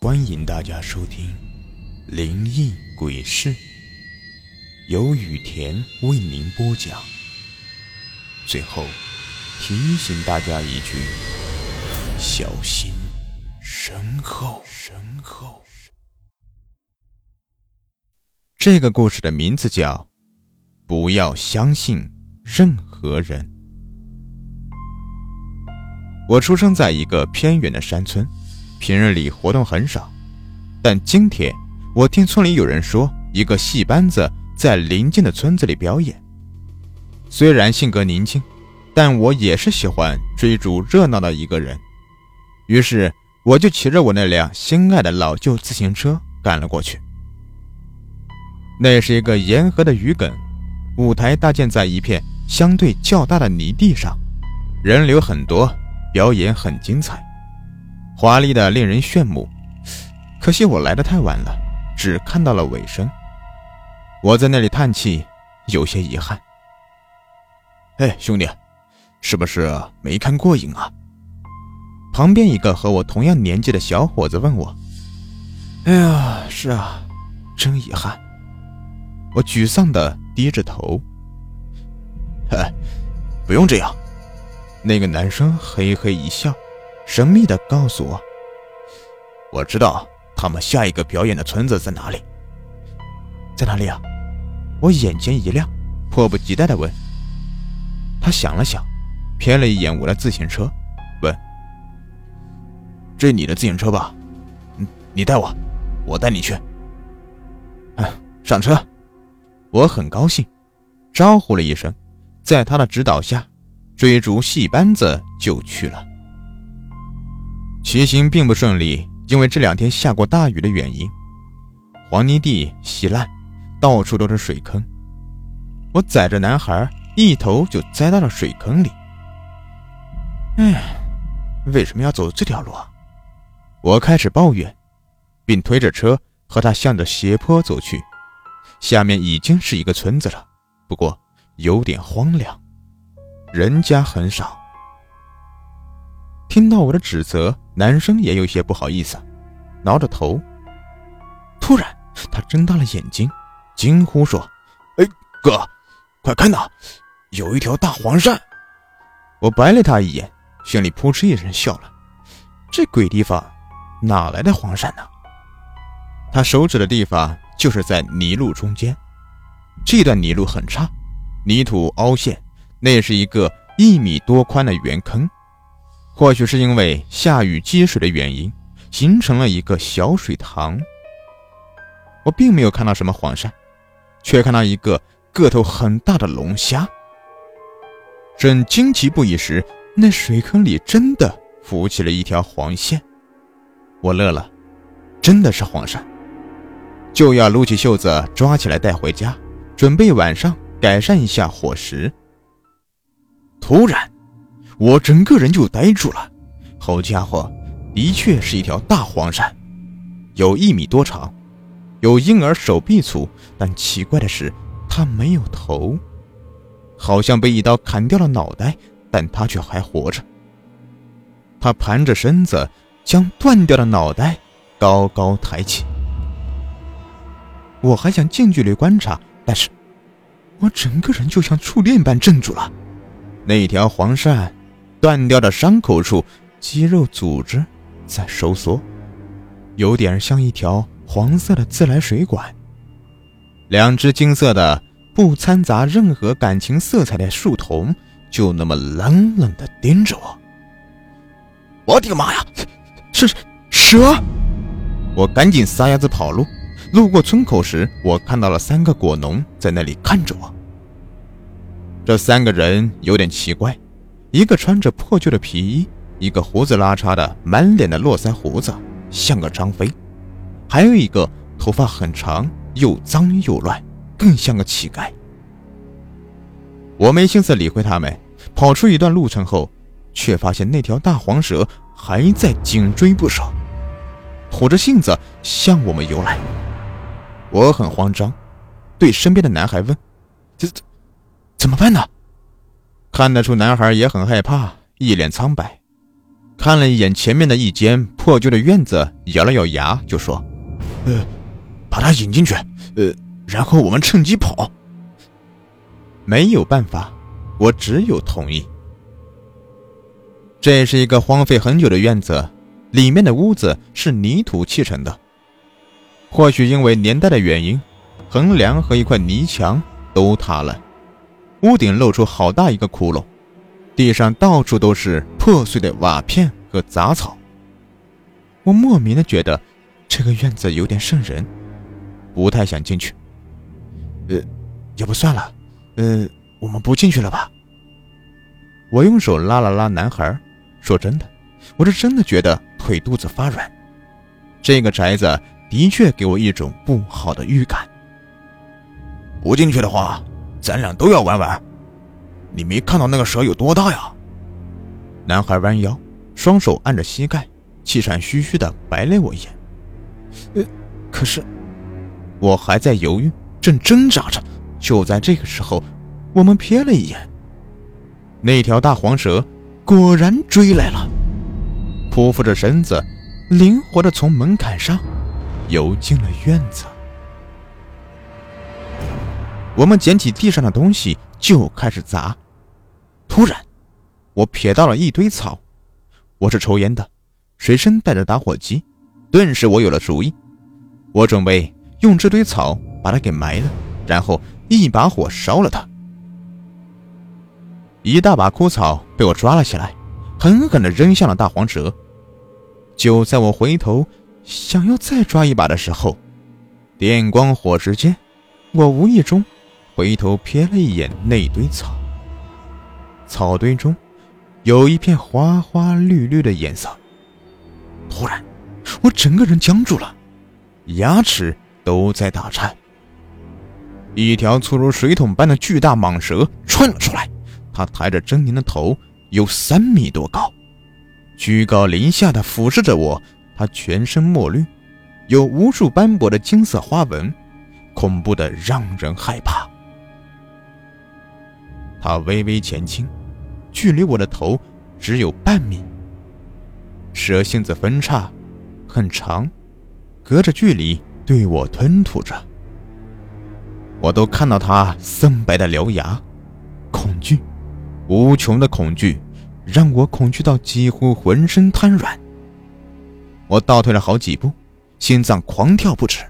欢迎大家收听《灵异鬼事》，由雨田为您播讲。最后提醒大家一句：小心身后。身后。这个故事的名字叫《不要相信任何人》。我出生在一个偏远的山村。平日里活动很少，但今天我听村里有人说，一个戏班子在邻近的村子里表演。虽然性格宁静，但我也是喜欢追逐热闹的一个人。于是我就骑着我那辆心爱的老旧自行车赶了过去。那是一个沿河的渔埂，舞台搭建在一片相对较大的泥地上，人流很多，表演很精彩。华丽的令人炫目，可惜我来的太晚了，只看到了尾声。我在那里叹气，有些遗憾。哎，兄弟，是不是没看过瘾啊？旁边一个和我同样年纪的小伙子问我。哎呀，是啊，真遗憾。我沮丧的低着头。哎，不用这样。那个男生嘿嘿一笑。神秘的告诉我：“我知道他们下一个表演的村子在哪里，在哪里啊？”我眼前一亮，迫不及待的问。他想了想，瞥了一眼我的自行车，问：“这你的自行车吧？嗯，你带我，我带你去。”嗯，上车。我很高兴，招呼了一声，在他的指导下，追逐戏班子就去了。骑行并不顺利，因为这两天下过大雨的原因，黄泥地稀烂，到处都是水坑。我载着男孩一头就栽到了水坑里。哎，为什么要走这条路？我开始抱怨，并推着车和他向着斜坡走去。下面已经是一个村子了，不过有点荒凉，人家很少。听到我的指责。男生也有些不好意思，挠着头。突然，他睁大了眼睛，惊呼说：“哎，哥，快看呐，有一条大黄鳝！”我白了他一眼，心里扑哧一声笑了。这鬼地方，哪来的黄鳝呢？他手指的地方就是在泥路中间，这段泥路很差，泥土凹陷，那是一个一米多宽的圆坑。或许是因为下雨积水的原因，形成了一个小水塘。我并没有看到什么黄鳝，却看到一个个头很大的龙虾。正惊奇不已时，那水坑里真的浮起了一条黄线。我乐了，真的是黄鳝，就要撸起袖子抓起来带回家，准备晚上改善一下伙食。突然。我整个人就呆住了，好家伙，的确是一条大黄鳝，有一米多长，有婴儿手臂粗，但奇怪的是，它没有头，好像被一刀砍掉了脑袋，但它却还活着。它盘着身子，将断掉的脑袋高高抬起。我还想近距离观察，但是，我整个人就像触电般镇住了。那条黄鳝。断掉的伤口处，肌肉组织在收缩，有点像一条黄色的自来水管。两只金色的、不掺杂任何感情色彩的树瞳，就那么冷冷地盯着我。我的妈呀！是蛇！我赶紧撒丫子跑路。路过村口时，我看到了三个果农在那里看着我。这三个人有点奇怪。一个穿着破旧的皮衣，一个胡子拉碴的，满脸的络腮胡子，像个张飞；还有一个头发很长，又脏又乱，更像个乞丐。我没心思理会他们，跑出一段路程后，却发现那条大黄蛇还在紧追不舍，虎着性子向我们游来。我很慌张，对身边的男孩问：“这这怎么办呢？”看得出男孩也很害怕，一脸苍白。看了一眼前面的一间破旧的院子，咬了咬牙就说：“呃，把他引进去，呃，然后我们趁机跑。”没有办法，我只有同意。这是一个荒废很久的院子，里面的屋子是泥土砌成的。或许因为年代的原因，横梁和一块泥墙都塌了，屋顶露出好大一个窟窿，地上到处都是破碎的瓦片和杂草。我莫名的觉得这个院子有点瘆人，不太想进去。呃，要不算了，呃，我们不进去了吧？我用手拉了拉男孩，说真的，我是真的觉得腿肚子发软。这个宅子。的确给我一种不好的预感。不进去的话，咱俩都要玩玩。你没看到那个蛇有多大呀？男孩弯腰，双手按着膝盖，气喘吁吁的白了我一眼。呃，可是我还在犹豫，正挣扎着。就在这个时候，我们瞥了一眼，那条大黄蛇果然追来了，匍匐着身子，灵活的从门槛上。游进了院子，我们捡起地上的东西就开始砸。突然，我瞥到了一堆草。我是抽烟的，随身带着打火机，顿时我有了主意。我准备用这堆草把它给埋了，然后一把火烧了它。一大把枯草被我抓了起来，狠狠地扔向了大黄蛇。就在我回头。想要再抓一把的时候，电光火石间，我无意中回头瞥了一眼那堆草。草堆中有一片花花绿绿的颜色。突然，我整个人僵住了，牙齿都在打颤。一条粗如水桶般的巨大蟒蛇窜了出来，它抬着狰狞的头，有三米多高，居高临下的俯视着我。它全身墨绿，有无数斑驳的金色花纹，恐怖的让人害怕。它微微前倾，距离我的头只有半米。蛇性子分叉，很长，隔着距离对我吞吐着。我都看到它森白的獠牙，恐惧，无穷的恐惧，让我恐惧到几乎浑身瘫软。我倒退了好几步，心脏狂跳不止。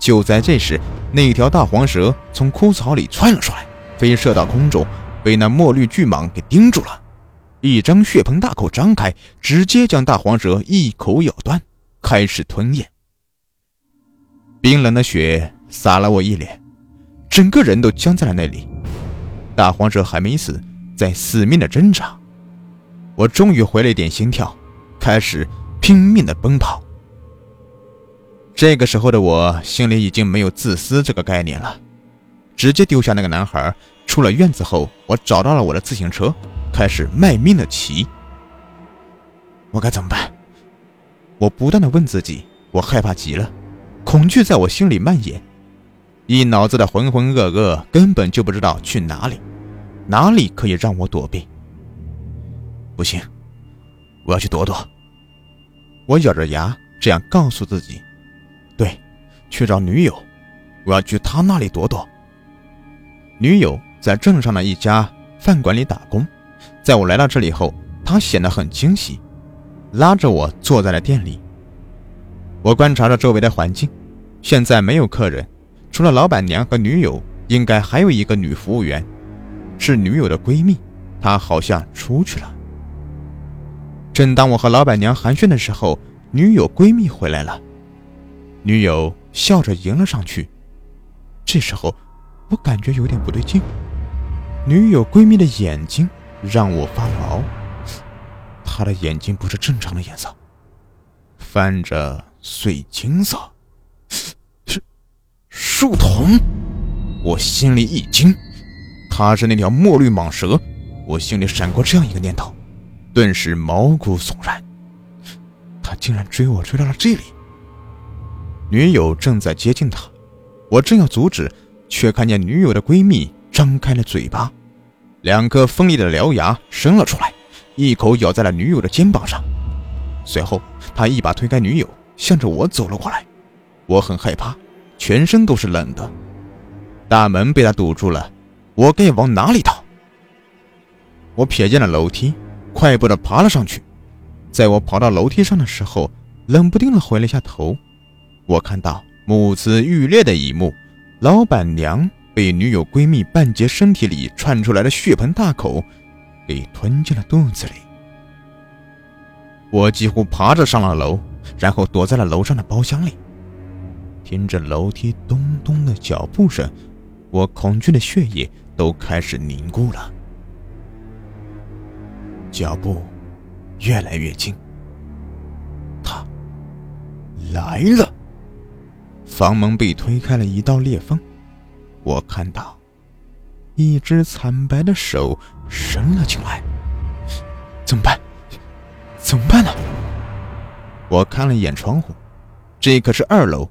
就在这时，那条大黄蛇从枯草里窜了出来，飞射到空中，被那墨绿巨蟒给盯住了。一张血盆大口张开，直接将大黄蛇一口咬断，开始吞咽。冰冷的血洒了我一脸，整个人都僵在了那里。大黄蛇还没死，在死命的挣扎。我终于回了一点心跳，开始。拼命的奔跑。这个时候的我心里已经没有自私这个概念了，直接丢下那个男孩。出了院子后，我找到了我的自行车，开始卖命的骑。我该怎么办？我不断的问自己，我害怕极了，恐惧在我心里蔓延，一脑子的浑浑噩噩，根本就不知道去哪里，哪里可以让我躲避？不行，我要去躲躲。我咬着牙这样告诉自己：“对，去找女友，我要去她那里躲躲。”女友在镇上的一家饭馆里打工，在我来到这里后，她显得很惊喜，拉着我坐在了店里。我观察着周围的环境，现在没有客人，除了老板娘和女友，应该还有一个女服务员，是女友的闺蜜，她好像出去了。正当我和老板娘寒暄的时候，女友闺蜜回来了。女友笑着迎了上去。这时候，我感觉有点不对劲。女友闺蜜的眼睛让我发毛，她的眼睛不是正常的颜色，泛着水晶色。是树童，我心里一惊。她是那条墨绿蟒蛇，我心里闪过这样一个念头。顿时毛骨悚然，他竟然追我追到了这里。女友正在接近他，我正要阻止，却看见女友的闺蜜张开了嘴巴，两颗锋利的獠牙伸了出来，一口咬在了女友的肩膀上。随后，他一把推开女友，向着我走了过来。我很害怕，全身都是冷的。大门被他堵住了，我该往哪里逃？我瞥见了楼梯，快步的爬了上去。在我跑到楼梯上的时候，冷不丁的回了一下头。我看到目眦欲裂的一幕：老板娘被女友闺蜜半截身体里窜出来的血盆大口给吞进了肚子里。我几乎爬着上了楼，然后躲在了楼上的包厢里，听着楼梯咚咚的脚步声，我恐惧的血液都开始凝固了。脚步越来越近，他来了。房门被推开了一道裂缝，我看到一只惨白的手伸了进来。怎么办？怎么办呢？我看了一眼窗户，这可是二楼。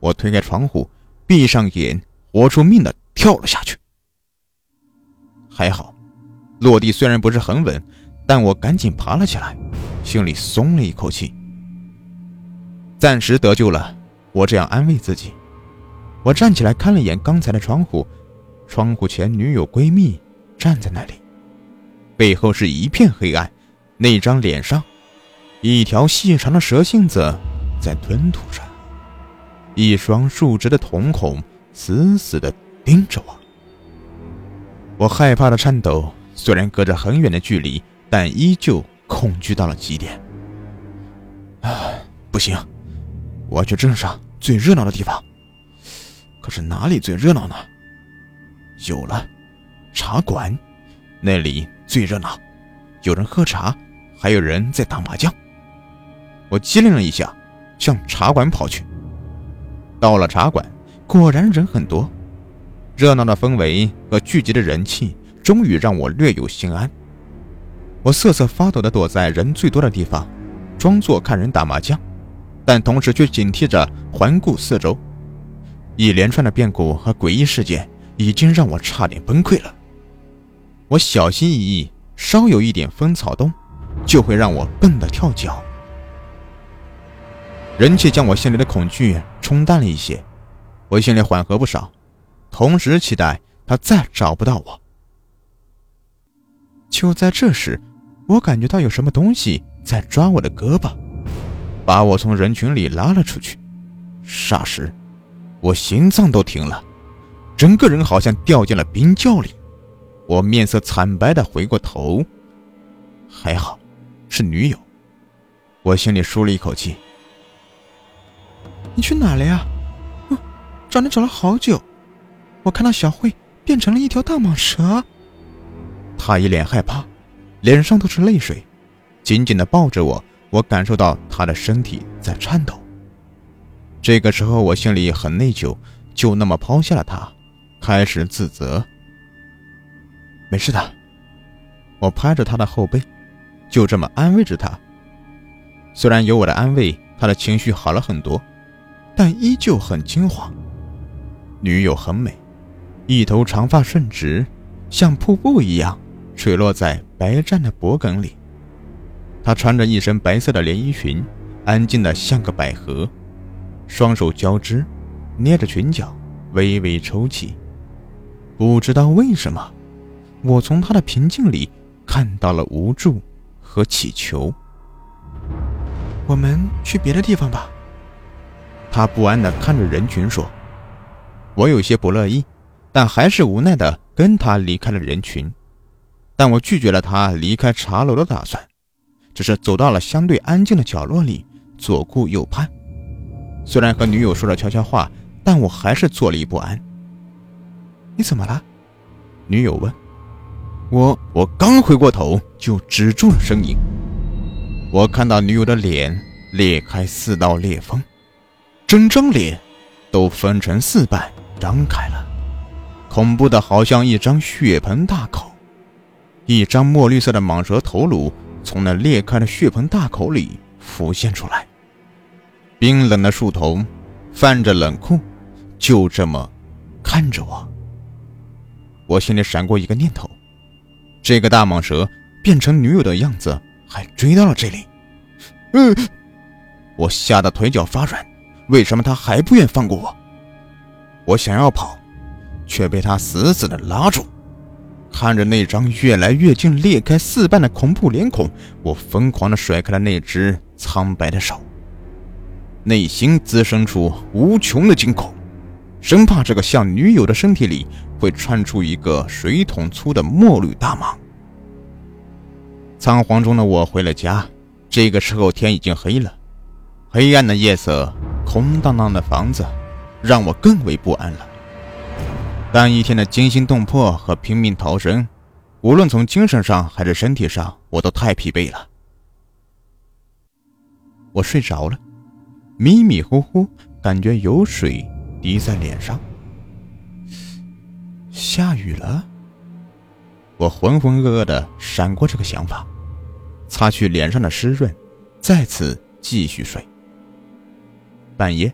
我推开窗户，闭上眼，活出命的跳了下去。还好。落地虽然不是很稳，但我赶紧爬了起来，心里松了一口气。暂时得救了，我这样安慰自己。我站起来看了一眼刚才的窗户，窗户前女友闺蜜站在那里，背后是一片黑暗，那张脸上，一条细长的蛇信子在吞吐着，一双竖直的瞳孔死死地盯着我。我害怕的颤抖。虽然隔着很远的距离，但依旧恐惧到了极点。啊，不行，我要去镇上最热闹的地方。可是哪里最热闹呢？有了，茶馆，那里最热闹，有人喝茶，还有人在打麻将。我机灵了一下，向茶馆跑去。到了茶馆，果然人很多，热闹的氛围和聚集的人气。终于让我略有心安。我瑟瑟发抖地躲在人最多的地方，装作看人打麻将，但同时却警惕着环顾四周。一连串的变故和诡异事件已经让我差点崩溃了。我小心翼翼，稍有一点风草动，就会让我蹦得跳脚。人气将我心里的恐惧冲淡了一些，我心里缓和不少，同时期待他再找不到我。就在这时，我感觉到有什么东西在抓我的胳膊，把我从人群里拉了出去。霎时，我心脏都停了，整个人好像掉进了冰窖里。我面色惨白的回过头，还好是女友。我心里舒了一口气。你去哪了呀？找你找了好久。我看到小慧变成了一条大蟒蛇。他一脸害怕，脸上都是泪水，紧紧的抱着我。我感受到他的身体在颤抖。这个时候，我心里很内疚，就那么抛下了他，开始自责。没事的，我拍着他的后背，就这么安慰着他。虽然有我的安慰，他的情绪好了很多，但依旧很惊慌。女友很美，一头长发顺直，像瀑布一样。垂落在白湛的脖颈里，她穿着一身白色的连衣裙，安静的像个百合，双手交织，捏着裙角，微微抽泣。不知道为什么，我从她的平静里看到了无助和乞求。我们去别的地方吧。她不安的看着人群说：“我有些不乐意，但还是无奈的跟她离开了人群。”但我拒绝了他离开茶楼的打算，只是走到了相对安静的角落里，左顾右盼。虽然和女友说了悄悄话，但我还是坐立不安。你怎么了？女友问。我我刚回过头，就止住了声音。我看到女友的脸裂开四道裂缝，整张脸都分成四半张开了，恐怖的好像一张血盆大口。一张墨绿色的蟒蛇头颅从那裂开的血盆大口里浮现出来，冰冷的树头泛着冷酷，就这么看着我。我心里闪过一个念头：这个大蟒蛇变成女友的样子，还追到了这里。嗯，我吓得腿脚发软。为什么他还不愿放过我？我想要跑，却被他死死的拉住。看着那张越来越近、裂开四瓣的恐怖脸孔，我疯狂的甩开了那只苍白的手，内心滋生出无穷的惊恐，生怕这个像女友的身体里会窜出一个水桶粗的墨绿大蟒。仓皇中的我回了家，这个时候天已经黑了，黑暗的夜色。空荡荡的房子，让我更为不安了。但一天的惊心动魄和拼命逃生，无论从精神上还是身体上，我都太疲惫了。我睡着了，迷迷糊糊，感觉有水滴在脸上。下雨了。我浑浑噩噩的闪过这个想法，擦去脸上的湿润，再次继续睡。半夜，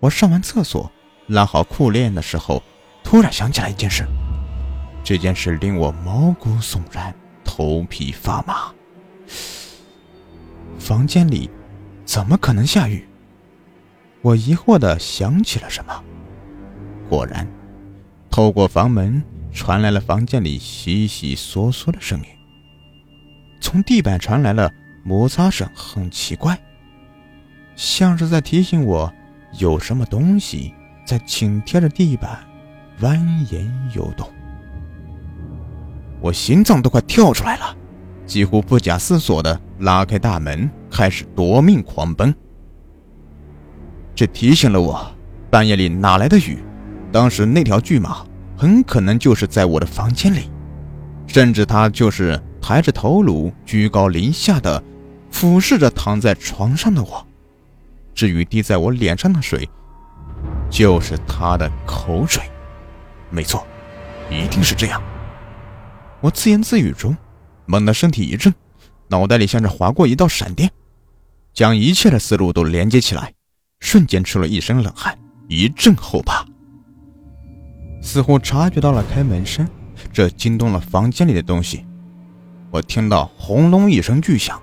我上完厕所，拉好裤链的时候，突然想起来一件事。这件事令我毛骨悚然，头皮发麻。房间里怎么可能下雨？我疑惑的想起了什么。果然，透过房门传来了房间里悉悉嗦嗦的声音。从地板传来了摩擦声，很奇怪。像是在提醒我，有什么东西在紧贴着地板蜿蜒游动。我心脏都快跳出来了，几乎不假思索地拉开大门，开始夺命狂奔。这提醒了我，半夜里哪来的雨？当时那条巨蟒很可能就是在我的房间里，甚至它就是抬着头颅、居高临下的俯视着躺在床上的我。至于滴在我脸上的水，就是他的口水。没错，一定是这样。我自言自语中，猛地身体一震，脑袋里像是划过一道闪电，将一切的思路都连接起来，瞬间出了一身冷汗，一阵后怕。似乎察觉到了开门声，这惊动了房间里的东西。我听到轰隆一声巨响。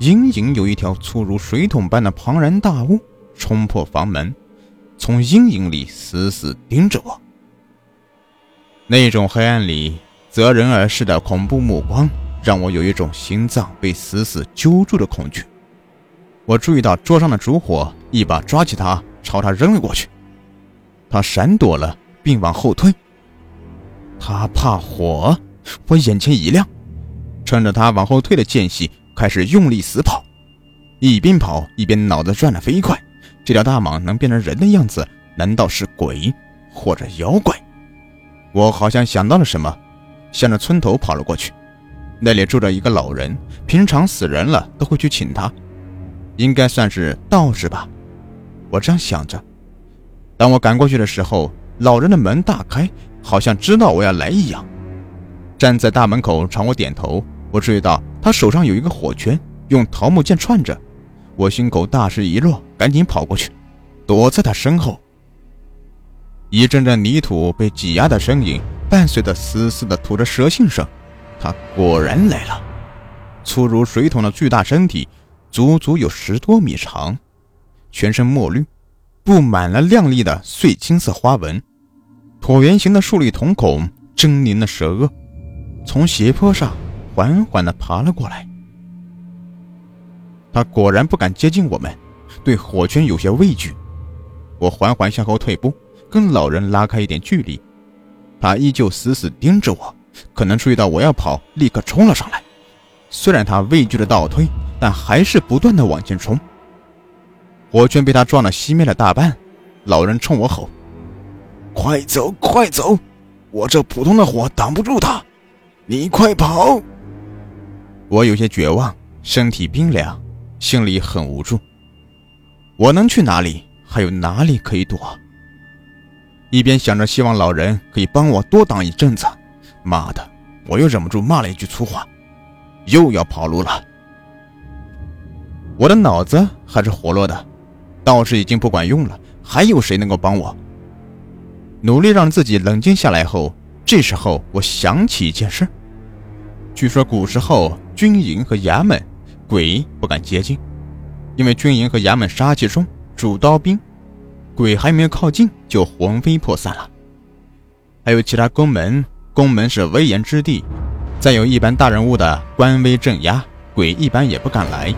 隐隐有一条粗如水桶般的庞然大物冲破房门，从阴影里死死盯着我。那种黑暗里择人而噬的恐怖目光，让我有一种心脏被死死揪住的恐惧。我注意到桌上的烛火，一把抓起它，朝他扔了过去。他闪躲了，并往后退。他怕火，我眼前一亮，趁着他往后退的间隙。开始用力死跑，一边跑一边脑子转得飞快。这条大蟒能变成人的样子，难道是鬼或者妖怪？我好像想到了什么，向着村头跑了过去。那里住着一个老人，平常死人了都会去请他，应该算是道士吧。我这样想着。当我赶过去的时候，老人的门大开，好像知道我要来一样，站在大门口朝我点头。我注意到他手上有一个火圈，用桃木剑串着。我心口大石一落，赶紧跑过去，躲在他身后。一阵阵泥土被挤压的声音，伴随着嘶嘶的吐着蛇信声。他果然来了，粗如水桶的巨大身体，足足有十多米长，全身墨绿，布满了亮丽的碎金色花纹，椭圆形的竖立瞳孔，狰狞的蛇颚，从斜坡上。缓缓地爬了过来，他果然不敢接近我们，对火圈有些畏惧。我缓缓向后退步，跟老人拉开一点距离。他依旧死死盯着我，可能注意到我要跑，立刻冲了上来。虽然他畏惧的倒退，但还是不断的往前冲。火圈被他撞得熄灭了大半。老人冲我吼：“快走，快走！我这普通的火挡不住他，你快跑！”我有些绝望，身体冰凉，心里很无助。我能去哪里？还有哪里可以躲？一边想着希望老人可以帮我多挡一阵子，妈的，我又忍不住骂了一句粗话：又要跑路了。我的脑子还是活络的，道士已经不管用了，还有谁能够帮我？努力让自己冷静下来后，这时候我想起一件事。据说古时候。军营和衙门，鬼不敢接近，因为军营和衙门杀气重，主刀兵，鬼还没有靠近就魂飞魄散了。还有其他宫门，宫门是威严之地，再有一般大人物的官威镇压，鬼一般也不敢来。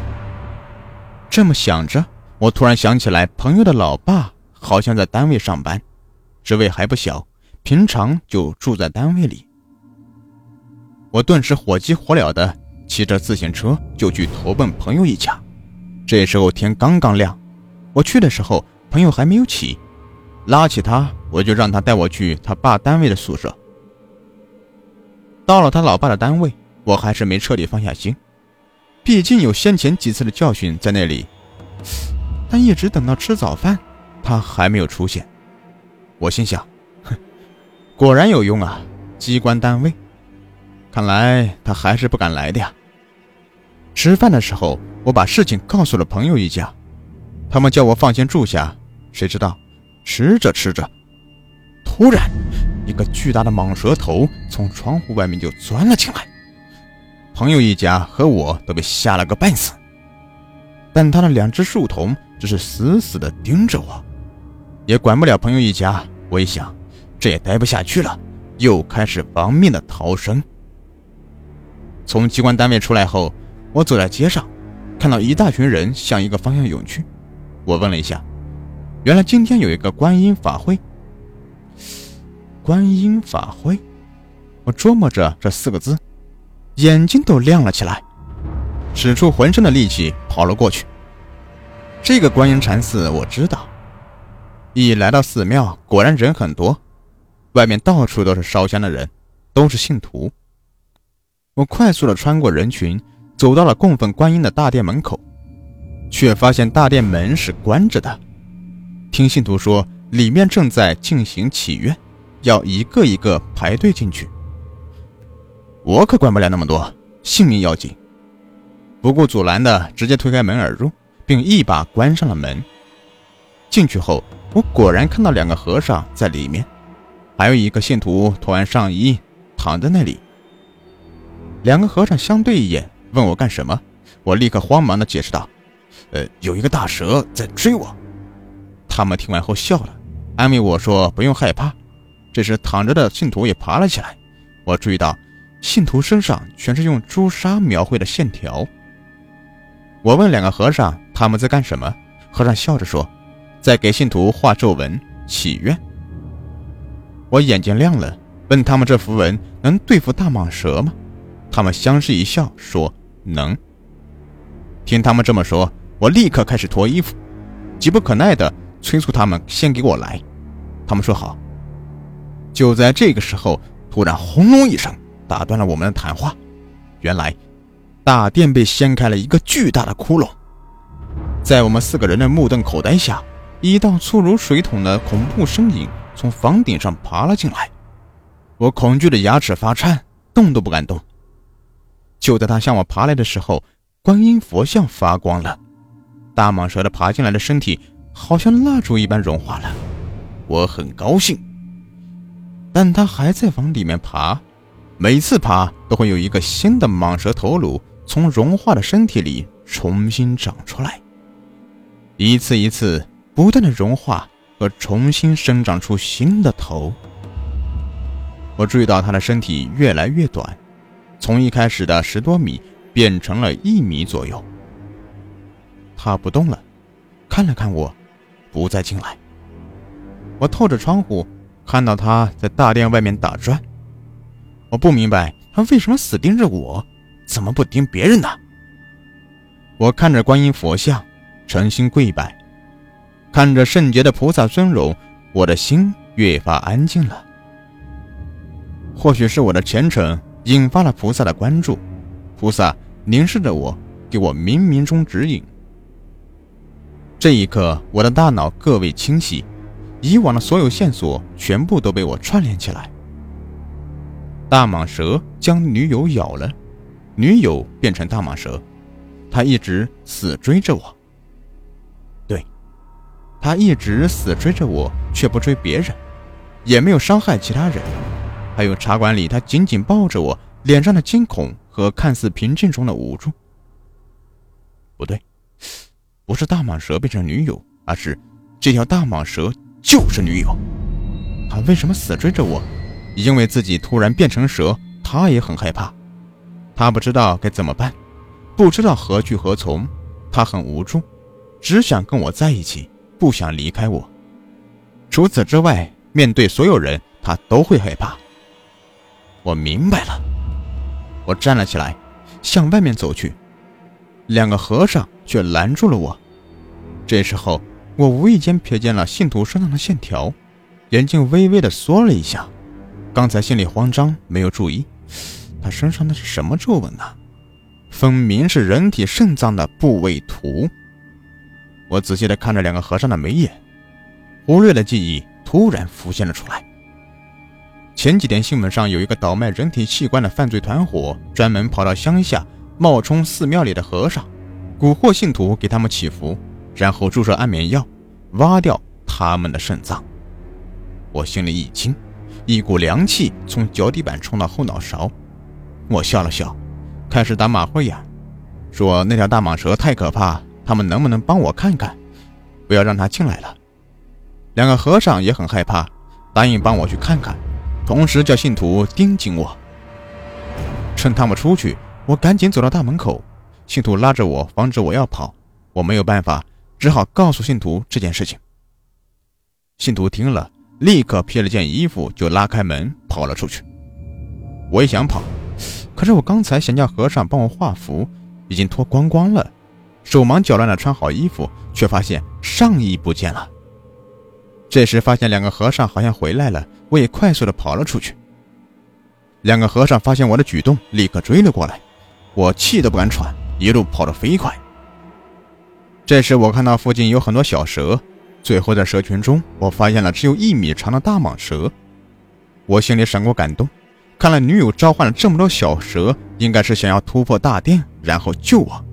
这么想着，我突然想起来，朋友的老爸好像在单位上班，职位还不小，平常就住在单位里。我顿时火急火燎的骑着自行车就去投奔朋友一家。这时候天刚刚亮，我去的时候朋友还没有起，拉起他我就让他带我去他爸单位的宿舍。到了他老爸的单位，我还是没彻底放下心。毕竟有先前几次的教训在那里，但一直等到吃早饭，他还没有出现。我心想，哼，果然有用啊！机关单位，看来他还是不敢来的呀。吃饭的时候，我把事情告诉了朋友一家，他们叫我放心住下。谁知道，吃着吃着，突然一个巨大的蟒蛇头从窗户外面就钻了进来。朋友一家和我都被吓了个半死，但他的两只树瞳只是死死地盯着我，也管不了朋友一家。我一想，这也待不下去了，又开始亡命的逃生。从机关单位出来后，我走在街上，看到一大群人向一个方向涌去。我问了一下，原来今天有一个观音法会。观音法会，我琢磨着这四个字。眼睛都亮了起来，使出浑身的力气跑了过去。这个观音禅寺我知道。一来到寺庙，果然人很多，外面到处都是烧香的人，都是信徒。我快速的穿过人群，走到了供奉观音的大殿门口，却发现大殿门是关着的。听信徒说，里面正在进行祈愿，要一个一个排队进去。我可管不了那么多，性命要紧。不顾阻拦的，直接推开门而入，并一把关上了门。进去后，我果然看到两个和尚在里面，还有一个信徒脱完上衣躺在那里。两个和尚相对一眼，问我干什么。我立刻慌忙的解释道：“呃，有一个大蛇在追我。”他们听完后笑了，安慰我说：“不用害怕。”这时，躺着的信徒也爬了起来。我注意到。信徒身上全是用朱砂描绘的线条。我问两个和尚他们在干什么，和尚笑着说：“在给信徒画咒文祈愿。”我眼睛亮了，问他们这符文能对付大蟒蛇吗？他们相视一笑，说能。听他们这么说，我立刻开始脱衣服，急不可耐地催促他们先给我来。他们说好。就在这个时候，突然轰隆一声。打断了我们的谈话。原来，大殿被掀开了一个巨大的窟窿，在我们四个人的目瞪口呆下，一道粗如水桶的恐怖身影从房顶上爬了进来。我恐惧的牙齿发颤，动都不敢动。就在他向我爬来的时候，观音佛像发光了，大蟒蛇的爬进来的身体好像蜡烛一般融化了。我很高兴，但他还在往里面爬。每次爬都会有一个新的蟒蛇头颅从融化的身体里重新长出来，一次一次不断的融化和重新生长出新的头。我注意到它的身体越来越短，从一开始的十多米变成了一米左右。它不动了，看了看我，不再进来。我透着窗户看到他在大殿外面打转。我不明白他为什么死盯着我，怎么不盯别人呢？我看着观音佛像，诚心跪拜，看着圣洁的菩萨尊容，我的心越发安静了。或许是我的虔诚引发了菩萨的关注，菩萨凝视着我，给我冥冥中指引。这一刻，我的大脑各位清晰，以往的所有线索全部都被我串联起来。大蟒蛇将女友咬了，女友变成大蟒蛇，他一直死追着我。对，他一直死追着我，却不追别人，也没有伤害其他人。还有茶馆里，他紧紧抱着我，脸上的惊恐和看似平静中的无助。不对，不是大蟒蛇变成女友，而是这条大蟒蛇就是女友。他为什么死追着我？因为自己突然变成蛇，他也很害怕。他不知道该怎么办，不知道何去何从，他很无助，只想跟我在一起，不想离开我。除此之外，面对所有人，他都会害怕。我明白了，我站了起来，向外面走去。两个和尚却拦住了我。这时候，我无意间瞥见了信徒身上的线条，眼睛微微的缩了一下。刚才心里慌张，没有注意，他身上那是什么皱纹呢？分明是人体肾脏的部位图。我仔细的看着两个和尚的眉眼，忽略的记忆突然浮现了出来。前几天新闻上有一个倒卖人体器官的犯罪团伙，专门跑到乡下。冒充寺庙里的和尚，蛊惑信徒给他们祈福，然后注射安眠药，挖掉他们的肾脏。我心里一惊，一股凉气从脚底板冲到后脑勺。我笑了笑，开始打马虎眼，说那条大蟒蛇太可怕，他们能不能帮我看看，不要让他进来了。两个和尚也很害怕，答应帮我去看看，同时叫信徒盯紧我，趁他们出去。我赶紧走到大门口，信徒拉着我，防止我要跑。我没有办法，只好告诉信徒这件事情。信徒听了，立刻披了件衣服，就拉开门跑了出去。我也想跑，可是我刚才想叫和尚帮我画符，已经脱光光了，手忙脚乱的穿好衣服，却发现上衣不见了。这时发现两个和尚好像回来了，我也快速的跑了出去。两个和尚发现我的举动，立刻追了过来。我气都不敢喘，一路跑得飞快。这时我看到附近有很多小蛇，最后在蛇群中，我发现了只有一米长的大蟒蛇。我心里闪过感动，看来女友召唤了这么多小蛇，应该是想要突破大殿，然后救我。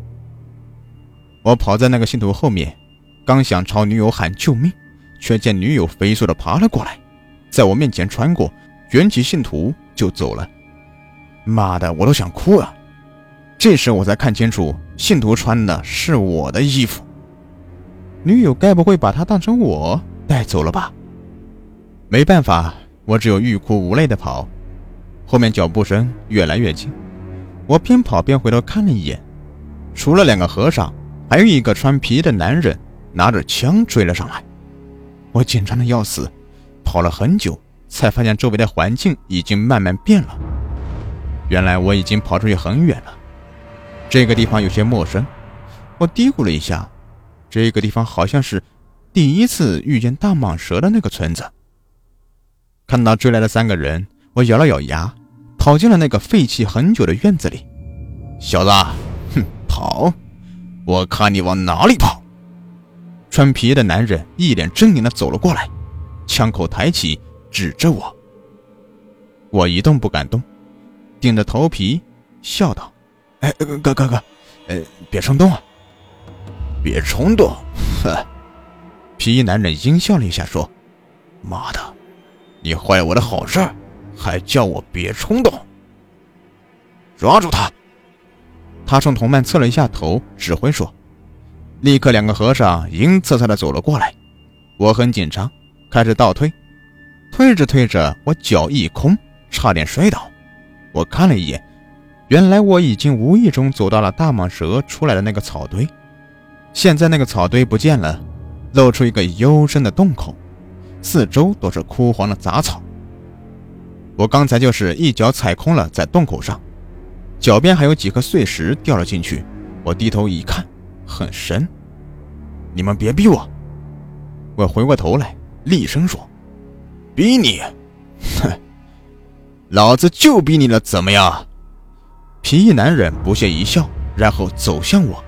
我跑在那个信徒后面，刚想朝女友喊救命，却见女友飞速的爬了过来，在我面前穿过，卷起信徒就走了。妈的，我都想哭了。这时我才看清楚，信徒穿的是我的衣服。女友该不会把他当成我带走了吧？没办法，我只有欲哭无泪的跑。后面脚步声越来越近，我边跑边回头看了一眼，除了两个和尚，还有一个穿皮衣的男人拿着枪追了上来。我紧张的要死，跑了很久，才发现周围的环境已经慢慢变了。原来我已经跑出去很远了。这个地方有些陌生，我嘀咕了一下，这个地方好像是第一次遇见大蟒蛇的那个村子。看到追来的三个人，我咬了咬牙，跑进了那个废弃很久的院子里。小子，哼，跑！我看你往哪里跑！穿皮衣的男人一脸狰狞地走了过来，枪口抬起，指着我。我一动不敢动，顶着头皮笑道。哎，哥哥哥，呃，别冲动啊！别冲动！哼！皮衣男人阴笑了一下，说：“妈的，你坏我的好事，还叫我别冲动！抓住他！”他冲同伴侧了一下头，指挥说：“立刻，两个和尚阴恻恻的走了过来。”我很紧张，开始倒退，推着推着，我脚一空，差点摔倒。我看了一眼。原来我已经无意中走到了大蟒蛇出来的那个草堆，现在那个草堆不见了，露出一个幽深的洞口，四周都是枯黄的杂草。我刚才就是一脚踩空了在洞口上，脚边还有几颗碎石掉了进去。我低头一看，很深。你们别逼我！我回过头来，厉声说：“逼你？哼，老子就逼你了，怎么样？”皮衣男人不屑一笑，然后走向我。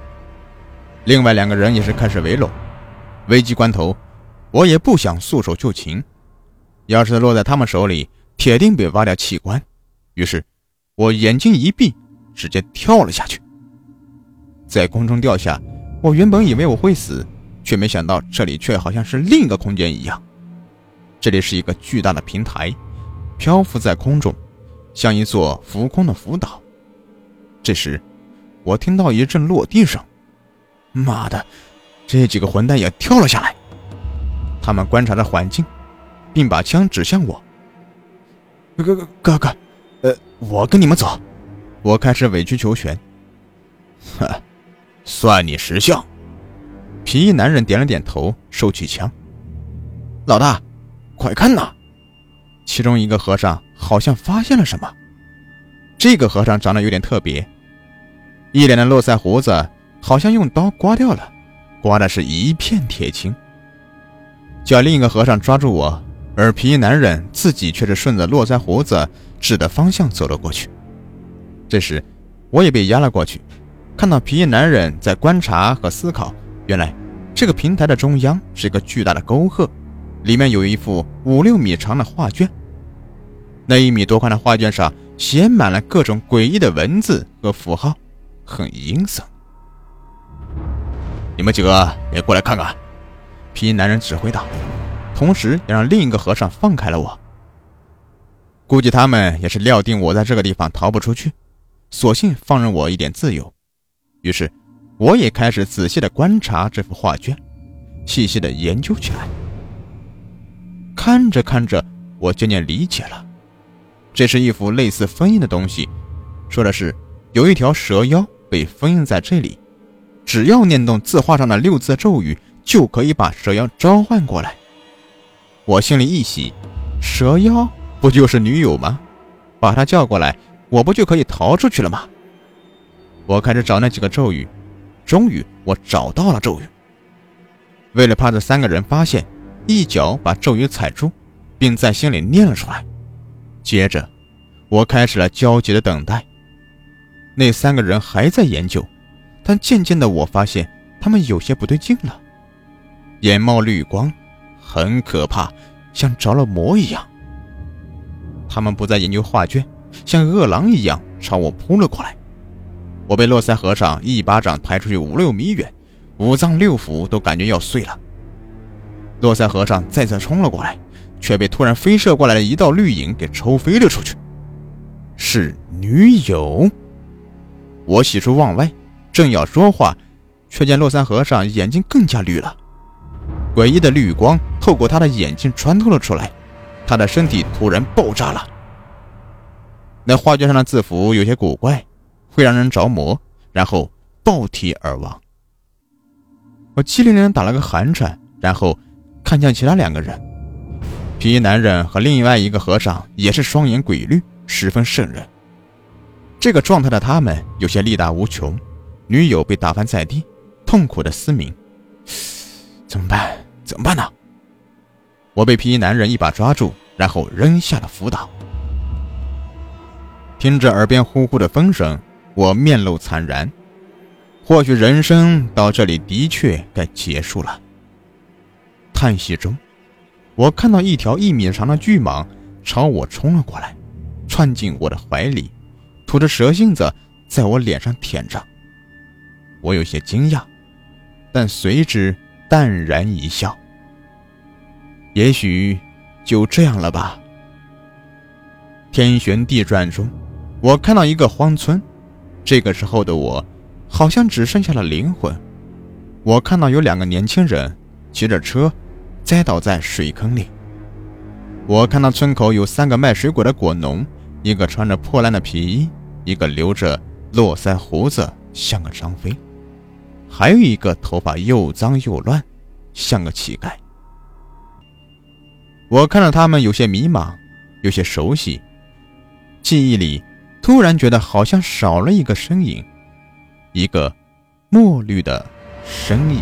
另外两个人也是开始围拢。危急关头，我也不想束手就擒。要是落在他们手里，铁定被挖掉器官。于是，我眼睛一闭，直接跳了下去。在空中掉下，我原本以为我会死，却没想到这里却好像是另一个空间一样。这里是一个巨大的平台，漂浮在空中，像一座浮空的浮岛。这时，我听到一阵落地声，妈的，这几个混蛋也跳了下来。他们观察着环境，并把枪指向我。哥哥哥哥，呃，我跟你们走。我开始委曲求全。哼，算你识相。皮衣男人点了点头，收起枪。老大，快看呐！其中一个和尚好像发现了什么。这个和尚长得有点特别，一脸的络腮胡子，好像用刀刮掉了，刮的是一片铁青。叫另一个和尚抓住我，而皮衣男人自己却是顺着络腮胡子指的方向走了过去。这时，我也被压了过去，看到皮衣男人在观察和思考。原来，这个平台的中央是一个巨大的沟壑，里面有一幅五六米长的画卷。那一米多宽的画卷上写满了各种诡异的文字和符号，很阴森。你们几个也过来看看。皮衣男人指挥道，同时也让另一个和尚放开了我。估计他们也是料定我在这个地方逃不出去，索性放任我一点自由。于是，我也开始仔细的观察这幅画卷，细细的研究起来。看着看着，我渐渐理解了，这是一幅类似封印的东西，说的是有一条蛇妖被封印在这里，只要念动字画上的六字咒语。就可以把蛇妖召唤过来。我心里一喜，蛇妖不就是女友吗？把她叫过来，我不就可以逃出去了吗？我开始找那几个咒语，终于我找到了咒语。为了怕这三个人发现，一脚把咒语踩住，并在心里念了出来。接着，我开始了焦急的等待。那三个人还在研究，但渐渐的，我发现他们有些不对劲了。眼冒绿光，很可怕，像着了魔一样。他们不再研究画卷，像饿狼一样朝我扑了过来。我被络腮和尚一巴掌拍出去五六米远，五脏六腑都感觉要碎了。络腮和尚再次冲了过来，却被突然飞射过来的一道绿影给抽飞了出去。是女友。我喜出望外，正要说话，却见络腮和尚眼睛更加绿了。诡异的绿光透过他的眼睛穿透了出来，他的身体突然爆炸了。那画卷上的字符有些古怪，会让人着魔，然后爆体而亡。我机灵灵打了个寒颤，然后看向其他两个人，皮衣男人和另外一个和尚也是双眼鬼绿，十分瘆人。这个状态的他们有些力大无穷，女友被打翻在地，痛苦的嘶鸣。怎么办？怎么办呢？我被皮衣男人一把抓住，然后扔下了辅导。听着耳边呼呼的风声，我面露惨然。或许人生到这里的确该结束了。叹息中，我看到一条一米长的巨蟒朝我冲了过来，窜进我的怀里，吐着蛇信子在我脸上舔着。我有些惊讶，但随之。淡然一笑。也许就这样了吧。天旋地转中，我看到一个荒村。这个时候的我，好像只剩下了灵魂。我看到有两个年轻人骑着车，栽倒在水坑里。我看到村口有三个卖水果的果农，一个穿着破烂的皮衣，一个留着络腮胡子，像个张飞。还有一个头发又脏又乱，像个乞丐。我看到他们有些迷茫，有些熟悉。记忆里突然觉得好像少了一个身影，一个墨绿的身影。